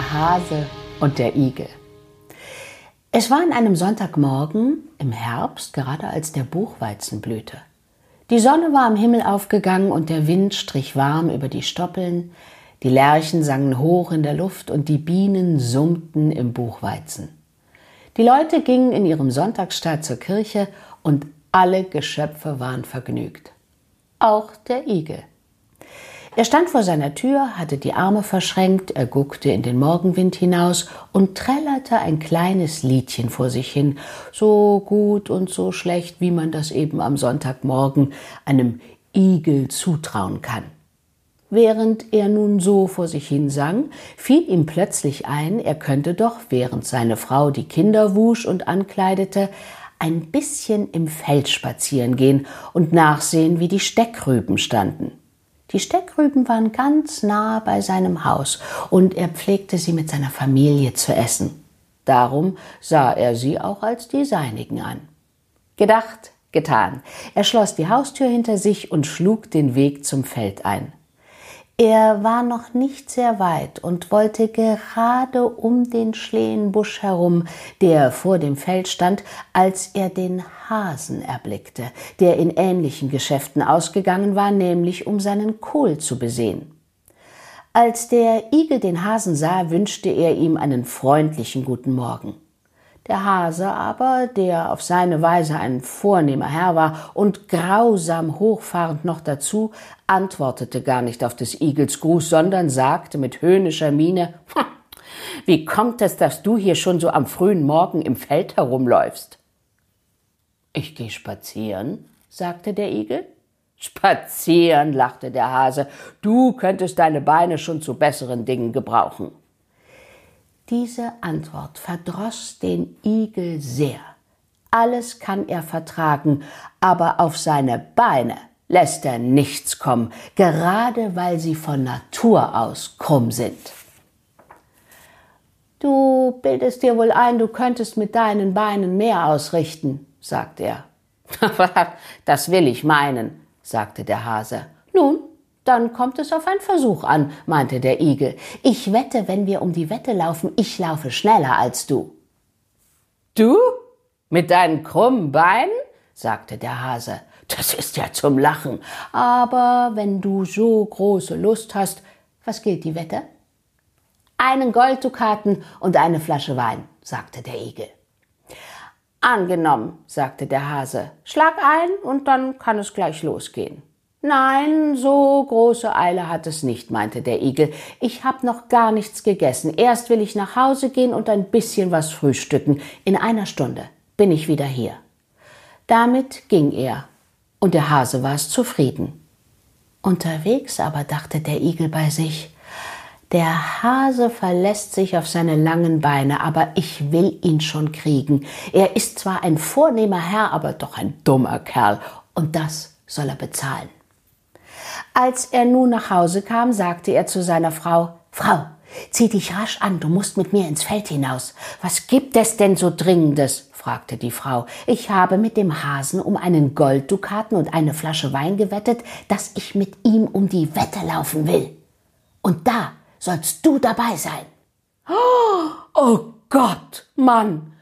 Der Hase und der Igel. Es war an einem Sonntagmorgen im Herbst, gerade als der Buchweizen blühte. Die Sonne war am Himmel aufgegangen und der Wind strich warm über die Stoppeln, die Lerchen sangen hoch in der Luft und die Bienen summten im Buchweizen. Die Leute gingen in ihrem Sonntagsstaat zur Kirche und alle Geschöpfe waren vergnügt. Auch der Igel. Er stand vor seiner Tür, hatte die Arme verschränkt, er guckte in den Morgenwind hinaus und trällerte ein kleines Liedchen vor sich hin, so gut und so schlecht, wie man das eben am Sonntagmorgen einem Igel zutrauen kann. Während er nun so vor sich hin sang, fiel ihm plötzlich ein, er könnte doch, während seine Frau die Kinder wusch und ankleidete, ein bisschen im Feld spazieren gehen und nachsehen, wie die Steckrüben standen. Die Steckrüben waren ganz nah bei seinem Haus und er pflegte sie mit seiner Familie zu essen. Darum sah er sie auch als die seinigen an. Gedacht, getan. Er schloss die Haustür hinter sich und schlug den Weg zum Feld ein. Er war noch nicht sehr weit und wollte gerade um den Schlehenbusch herum, der vor dem Feld stand, als er den Hasen erblickte, der in ähnlichen Geschäften ausgegangen war, nämlich um seinen Kohl zu besehen. Als der Igel den Hasen sah, wünschte er ihm einen freundlichen guten Morgen. Der Hase aber, der auf seine Weise ein vornehmer Herr war und grausam hochfahrend noch dazu, antwortete gar nicht auf des Igels Gruß, sondern sagte mit höhnischer Miene, wie kommt es, dass du hier schon so am frühen Morgen im Feld herumläufst? Ich gehe spazieren, sagte der Igel. Spazieren, lachte der Hase, du könntest deine Beine schon zu besseren Dingen gebrauchen. Diese Antwort verdroß den Igel sehr. Alles kann er vertragen, aber auf seine Beine lässt er nichts kommen, gerade weil sie von Natur aus krumm sind. Du bildest dir wohl ein, du könntest mit deinen Beinen mehr ausrichten, sagte er. das will ich meinen, sagte der Hase. Nun, dann kommt es auf einen Versuch an, meinte der Igel. Ich wette, wenn wir um die Wette laufen, ich laufe schneller als du. Du? Mit deinen krummen Beinen? sagte der Hase. Das ist ja zum Lachen. Aber wenn du so große Lust hast, was gilt die Wette? Einen Golddukaten und eine Flasche Wein, sagte der Igel. Angenommen, sagte der Hase. Schlag ein und dann kann es gleich losgehen. Nein, so große Eile hat es nicht, meinte der Igel. Ich hab noch gar nichts gegessen. Erst will ich nach Hause gehen und ein bisschen was frühstücken. In einer Stunde bin ich wieder hier. Damit ging er, und der Hase war es zufrieden. Unterwegs aber dachte der Igel bei sich, der Hase verlässt sich auf seine langen Beine, aber ich will ihn schon kriegen. Er ist zwar ein vornehmer Herr, aber doch ein dummer Kerl, und das soll er bezahlen. Als er nun nach Hause kam, sagte er zu seiner Frau Frau, zieh dich rasch an, du musst mit mir ins Feld hinaus. Was gibt es denn so Dringendes? fragte die Frau. Ich habe mit dem Hasen um einen Golddukaten und eine Flasche Wein gewettet, dass ich mit ihm um die Wette laufen will. Und da sollst du dabei sein. Oh Gott, Mann,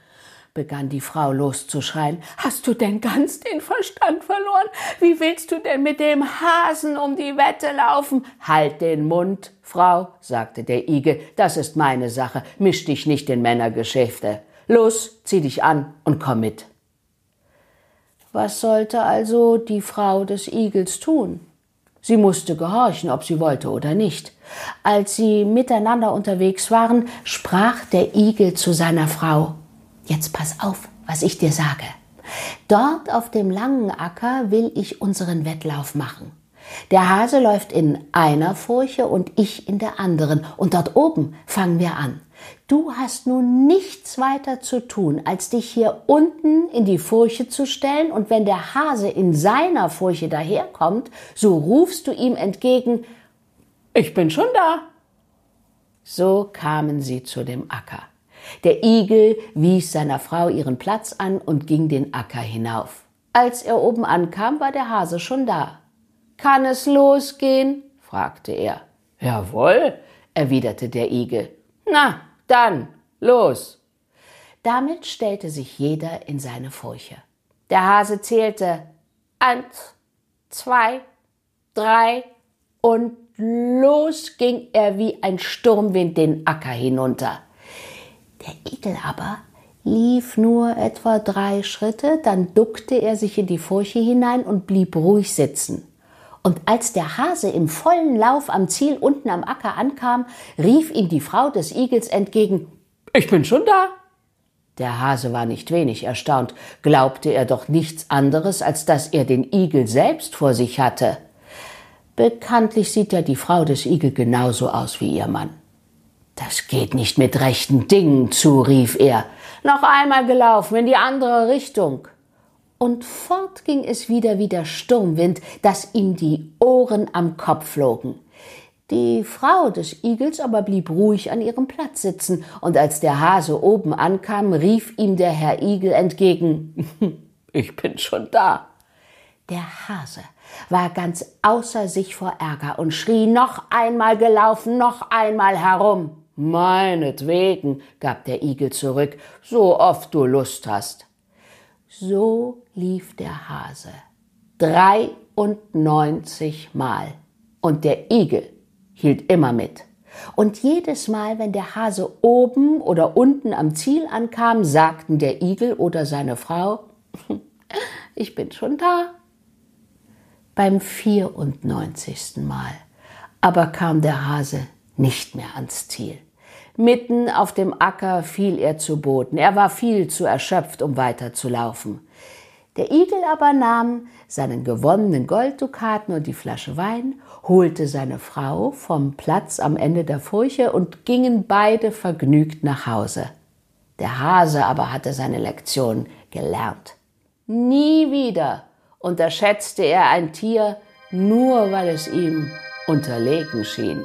begann die Frau loszuschreien. Hast du denn ganz den Verstand verloren? Wie willst du denn mit dem Hasen um die Wette laufen? Halt den Mund, Frau, sagte der Igel, das ist meine Sache, misch dich nicht in Männergeschäfte. Los, zieh dich an und komm mit. Was sollte also die Frau des Igels tun? Sie musste gehorchen, ob sie wollte oder nicht. Als sie miteinander unterwegs waren, sprach der Igel zu seiner Frau Jetzt pass auf, was ich dir sage. Dort auf dem langen Acker will ich unseren Wettlauf machen. Der Hase läuft in einer Furche und ich in der anderen. Und dort oben fangen wir an. Du hast nun nichts weiter zu tun, als dich hier unten in die Furche zu stellen, und wenn der Hase in seiner Furche daherkommt, so rufst du ihm entgegen Ich bin schon da. So kamen sie zu dem Acker. Der Igel wies seiner Frau ihren Platz an und ging den Acker hinauf. Als er oben ankam, war der Hase schon da. Kann es losgehen? fragte er. Jawohl, erwiderte der Igel. Na, dann, los. Damit stellte sich jeder in seine Furche. Der Hase zählte eins, zwei, drei und los ging er wie ein Sturmwind den Acker hinunter. Der Igel aber lief nur etwa drei Schritte, dann duckte er sich in die Furche hinein und blieb ruhig sitzen. Und als der Hase im vollen Lauf am Ziel unten am Acker ankam, rief ihm die Frau des Igels entgegen Ich bin schon da. Der Hase war nicht wenig erstaunt, glaubte er doch nichts anderes, als dass er den Igel selbst vor sich hatte. Bekanntlich sieht ja die Frau des Igel genauso aus wie ihr Mann. Das geht nicht mit rechten Dingen zu, rief er. Noch einmal gelaufen in die andere Richtung. Und fort ging es wieder wie der Sturmwind, dass ihm die Ohren am Kopf flogen. Die Frau des Igels aber blieb ruhig an ihrem Platz sitzen, und als der Hase oben ankam, rief ihm der Herr Igel entgegen Ich bin schon da. Der Hase war ganz außer sich vor Ärger und schrie noch einmal gelaufen, noch einmal herum. Meinetwegen, gab der Igel zurück, so oft du Lust hast. So lief der Hase dreiundneunzig Mal. Und der Igel hielt immer mit. Und jedes Mal, wenn der Hase oben oder unten am Ziel ankam, sagten der Igel oder seine Frau, ich bin schon da. Beim vierundneunzigsten Mal aber kam der Hase nicht mehr ans Ziel. Mitten auf dem Acker fiel er zu Boden. Er war viel zu erschöpft, um weiterzulaufen. Der Igel aber nahm seinen gewonnenen Golddukaten und die Flasche Wein, holte seine Frau vom Platz am Ende der Furche und gingen beide vergnügt nach Hause. Der Hase aber hatte seine Lektion gelernt. Nie wieder unterschätzte er ein Tier, nur weil es ihm unterlegen schien.